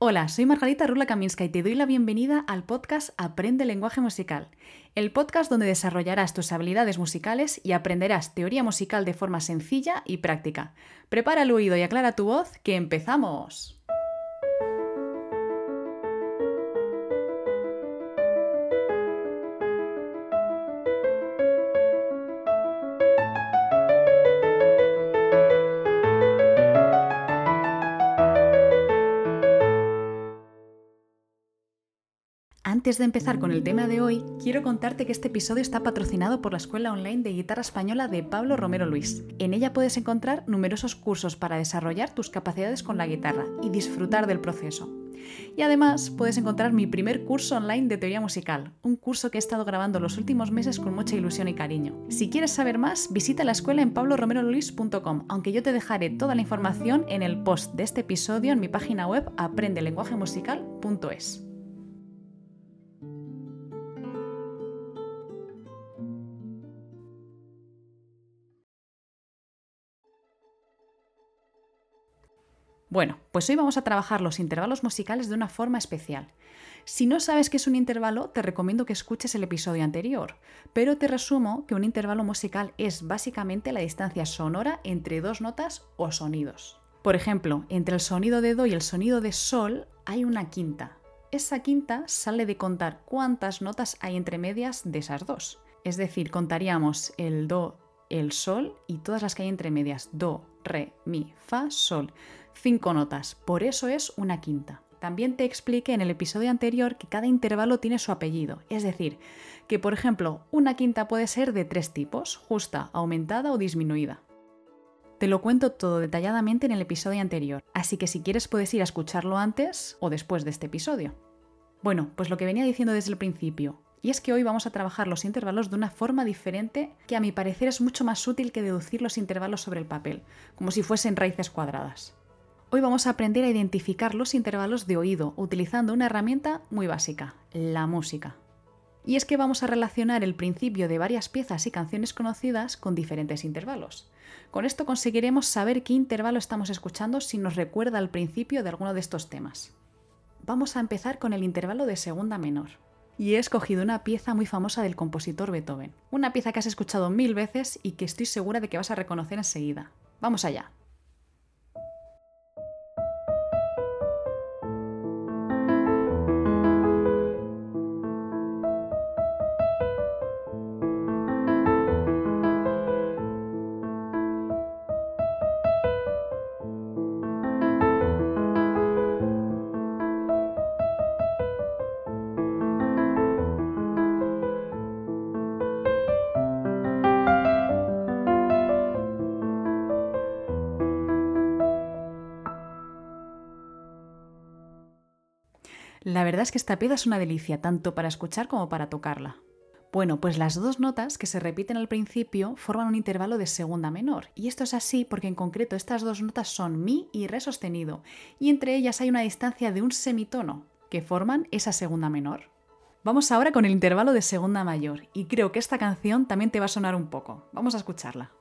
Hola, soy Margarita Rula Kaminska y te doy la bienvenida al podcast Aprende lenguaje musical, el podcast donde desarrollarás tus habilidades musicales y aprenderás teoría musical de forma sencilla y práctica. Prepara el oído y aclara tu voz, que empezamos. Antes de empezar con el tema de hoy, quiero contarte que este episodio está patrocinado por la Escuela Online de Guitarra Española de Pablo Romero Luis. En ella puedes encontrar numerosos cursos para desarrollar tus capacidades con la guitarra y disfrutar del proceso. Y además puedes encontrar mi primer curso online de teoría musical, un curso que he estado grabando los últimos meses con mucha ilusión y cariño. Si quieres saber más, visita la escuela en pabloromeroluis.com, aunque yo te dejaré toda la información en el post de este episodio en mi página web aprendelenguajemusical.es. Bueno, pues hoy vamos a trabajar los intervalos musicales de una forma especial. Si no sabes qué es un intervalo, te recomiendo que escuches el episodio anterior, pero te resumo que un intervalo musical es básicamente la distancia sonora entre dos notas o sonidos. Por ejemplo, entre el sonido de Do y el sonido de Sol hay una quinta. Esa quinta sale de contar cuántas notas hay entre medias de esas dos. Es decir, contaríamos el Do, el Sol y todas las que hay entre medias. Do, Re, Mi, Fa, Sol cinco notas, por eso es una quinta. También te expliqué en el episodio anterior que cada intervalo tiene su apellido, es decir, que por ejemplo una quinta puede ser de tres tipos, justa, aumentada o disminuida. Te lo cuento todo detalladamente en el episodio anterior, así que si quieres puedes ir a escucharlo antes o después de este episodio. Bueno, pues lo que venía diciendo desde el principio, y es que hoy vamos a trabajar los intervalos de una forma diferente que a mi parecer es mucho más útil que deducir los intervalos sobre el papel, como si fuesen raíces cuadradas. Hoy vamos a aprender a identificar los intervalos de oído utilizando una herramienta muy básica, la música. Y es que vamos a relacionar el principio de varias piezas y canciones conocidas con diferentes intervalos. Con esto conseguiremos saber qué intervalo estamos escuchando si nos recuerda al principio de alguno de estos temas. Vamos a empezar con el intervalo de segunda menor. Y he escogido una pieza muy famosa del compositor Beethoven. Una pieza que has escuchado mil veces y que estoy segura de que vas a reconocer enseguida. Vamos allá. La verdad es que esta pieza es una delicia, tanto para escuchar como para tocarla. Bueno, pues las dos notas que se repiten al principio forman un intervalo de segunda menor, y esto es así porque en concreto estas dos notas son Mi y Re sostenido, y entre ellas hay una distancia de un semitono, que forman esa segunda menor. Vamos ahora con el intervalo de segunda mayor, y creo que esta canción también te va a sonar un poco. Vamos a escucharla.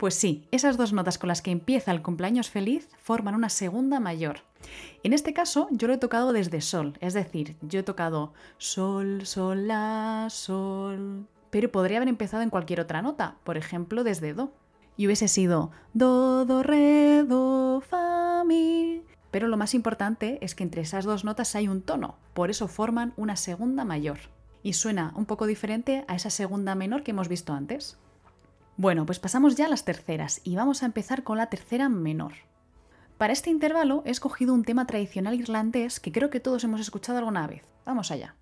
Pues sí, esas dos notas con las que empieza el cumpleaños feliz forman una segunda mayor. En este caso yo lo he tocado desde sol, es decir, yo he tocado sol, sol, la, sol, pero podría haber empezado en cualquier otra nota, por ejemplo desde do. Y hubiese sido do, do, re, do, fa, mi. Pero lo más importante es que entre esas dos notas hay un tono, por eso forman una segunda mayor. Y suena un poco diferente a esa segunda menor que hemos visto antes. Bueno, pues pasamos ya a las terceras y vamos a empezar con la tercera menor. Para este intervalo he escogido un tema tradicional irlandés que creo que todos hemos escuchado alguna vez. Vamos allá.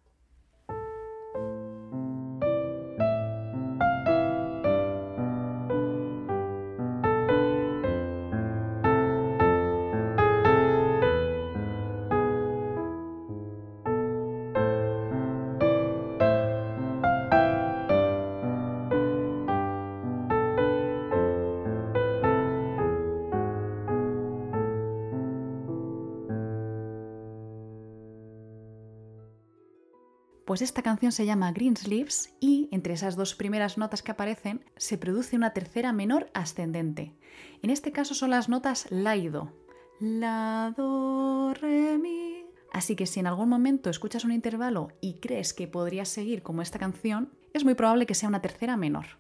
Pues esta canción se llama Greensleeves y entre esas dos primeras notas que aparecen se produce una tercera menor ascendente. En este caso son las notas la do. La, do, re, mi. Así que si en algún momento escuchas un intervalo y crees que podrías seguir como esta canción, es muy probable que sea una tercera menor.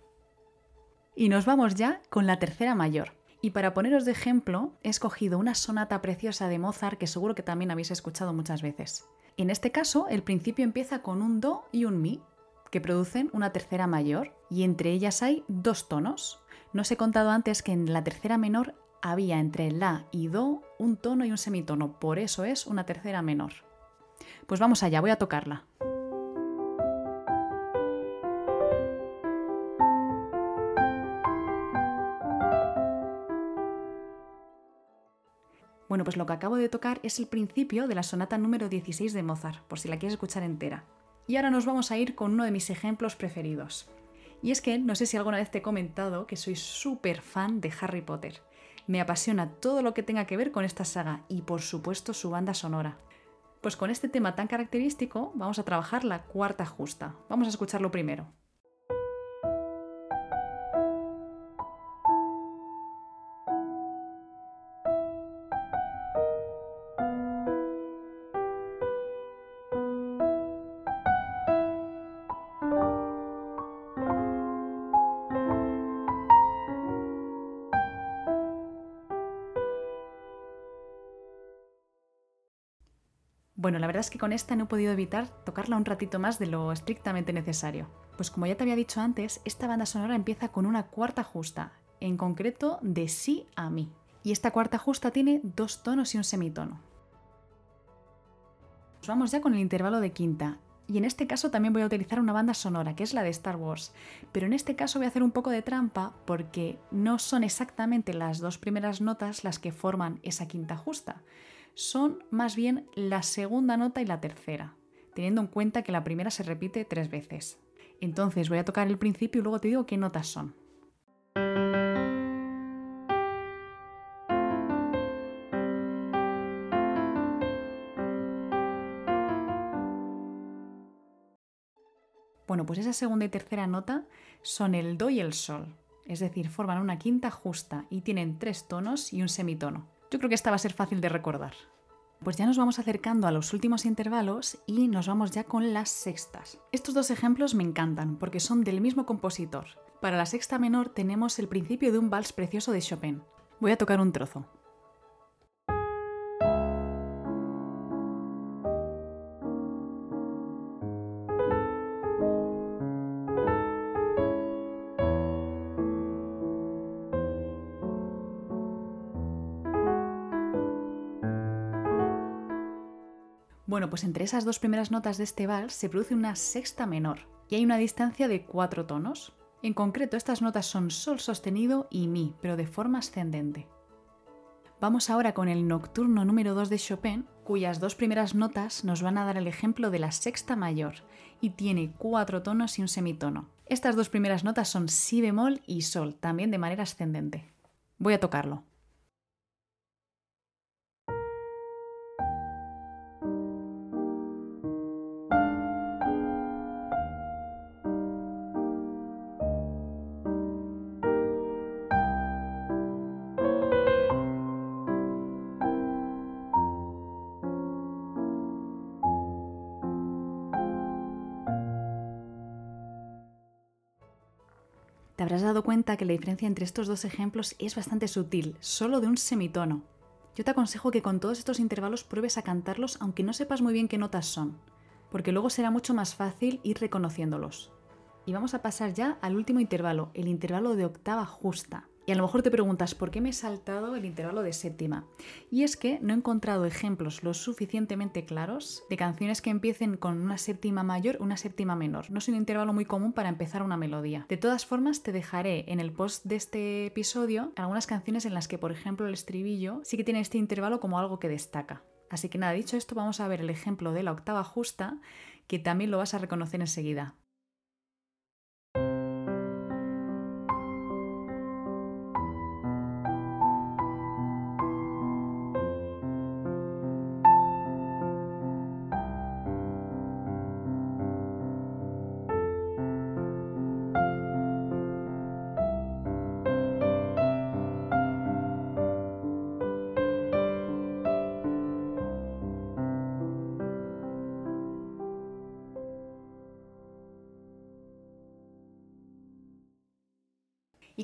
Y nos vamos ya con la tercera mayor. Y para poneros de ejemplo, he escogido una sonata preciosa de Mozart que seguro que también habéis escuchado muchas veces. En este caso, el principio empieza con un do y un mi, que producen una tercera mayor, y entre ellas hay dos tonos. No os he contado antes que en la tercera menor había entre la y do un tono y un semitono, por eso es una tercera menor. Pues vamos allá, voy a tocarla. Pues lo que acabo de tocar es el principio de la sonata número 16 de Mozart, por si la quieres escuchar entera. Y ahora nos vamos a ir con uno de mis ejemplos preferidos. Y es que no sé si alguna vez te he comentado que soy súper fan de Harry Potter. Me apasiona todo lo que tenga que ver con esta saga y por supuesto su banda sonora. Pues con este tema tan característico vamos a trabajar la cuarta justa. Vamos a escucharlo primero. Bueno, la verdad es que con esta no he podido evitar tocarla un ratito más de lo estrictamente necesario. Pues como ya te había dicho antes, esta banda sonora empieza con una cuarta justa, en concreto de sí a mí. Y esta cuarta justa tiene dos tonos y un semitono. Pues vamos ya con el intervalo de quinta. Y en este caso también voy a utilizar una banda sonora, que es la de Star Wars. Pero en este caso voy a hacer un poco de trampa porque no son exactamente las dos primeras notas las que forman esa quinta justa son más bien la segunda nota y la tercera, teniendo en cuenta que la primera se repite tres veces. Entonces voy a tocar el principio y luego te digo qué notas son. Bueno, pues esa segunda y tercera nota son el do y el sol, es decir, forman una quinta justa y tienen tres tonos y un semitono. Yo creo que esta va a ser fácil de recordar. Pues ya nos vamos acercando a los últimos intervalos y nos vamos ya con las sextas. Estos dos ejemplos me encantan porque son del mismo compositor. Para la sexta menor tenemos el principio de un vals precioso de Chopin. Voy a tocar un trozo. Bueno, pues entre esas dos primeras notas de este vals se produce una sexta menor y hay una distancia de cuatro tonos. En concreto, estas notas son sol sostenido y mi, pero de forma ascendente. Vamos ahora con el nocturno número 2 de Chopin, cuyas dos primeras notas nos van a dar el ejemplo de la sexta mayor y tiene cuatro tonos y un semitono. Estas dos primeras notas son si bemol y sol, también de manera ascendente. Voy a tocarlo. Te habrás dado cuenta que la diferencia entre estos dos ejemplos es bastante sutil, solo de un semitono. Yo te aconsejo que con todos estos intervalos pruebes a cantarlos aunque no sepas muy bien qué notas son, porque luego será mucho más fácil ir reconociéndolos. Y vamos a pasar ya al último intervalo, el intervalo de octava justa. Y a lo mejor te preguntas, ¿por qué me he saltado el intervalo de séptima? Y es que no he encontrado ejemplos lo suficientemente claros de canciones que empiecen con una séptima mayor una séptima menor. No es un intervalo muy común para empezar una melodía. De todas formas, te dejaré en el post de este episodio algunas canciones en las que, por ejemplo, el estribillo sí que tiene este intervalo como algo que destaca. Así que nada, dicho esto, vamos a ver el ejemplo de la octava justa, que también lo vas a reconocer enseguida.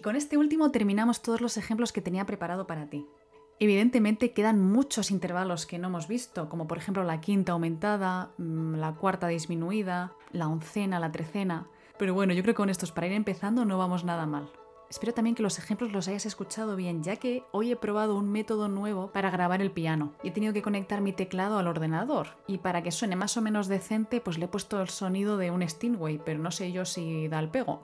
Con este último terminamos todos los ejemplos que tenía preparado para ti. Evidentemente quedan muchos intervalos que no hemos visto, como por ejemplo la quinta aumentada, mm, la cuarta disminuida, la oncena, la trecena. Pero bueno, yo creo que con estos para ir empezando no vamos nada mal. Espero también que los ejemplos los hayas escuchado bien, ya que hoy he probado un método nuevo para grabar el piano. He tenido que conectar mi teclado al ordenador. Y para que suene más o menos decente, pues le he puesto el sonido de un Stingway, pero no sé yo si da el pego.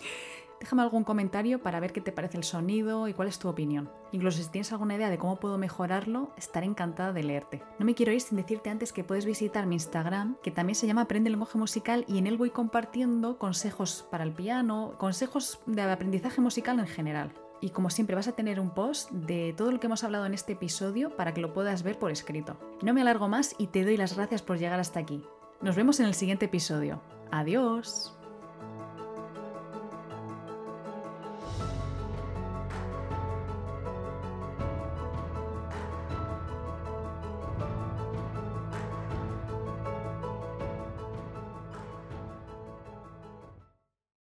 Déjame algún comentario para ver qué te parece el sonido y cuál es tu opinión. Incluso si tienes alguna idea de cómo puedo mejorarlo, estaré encantada de leerte. No me quiero ir sin decirte antes que puedes visitar mi Instagram, que también se llama Aprende lenguaje musical, y en él voy compartiendo consejos para el piano, consejos de aprendizaje musical en general. Y como siempre vas a tener un post de todo lo que hemos hablado en este episodio para que lo puedas ver por escrito. No me alargo más y te doy las gracias por llegar hasta aquí. Nos vemos en el siguiente episodio. Adiós.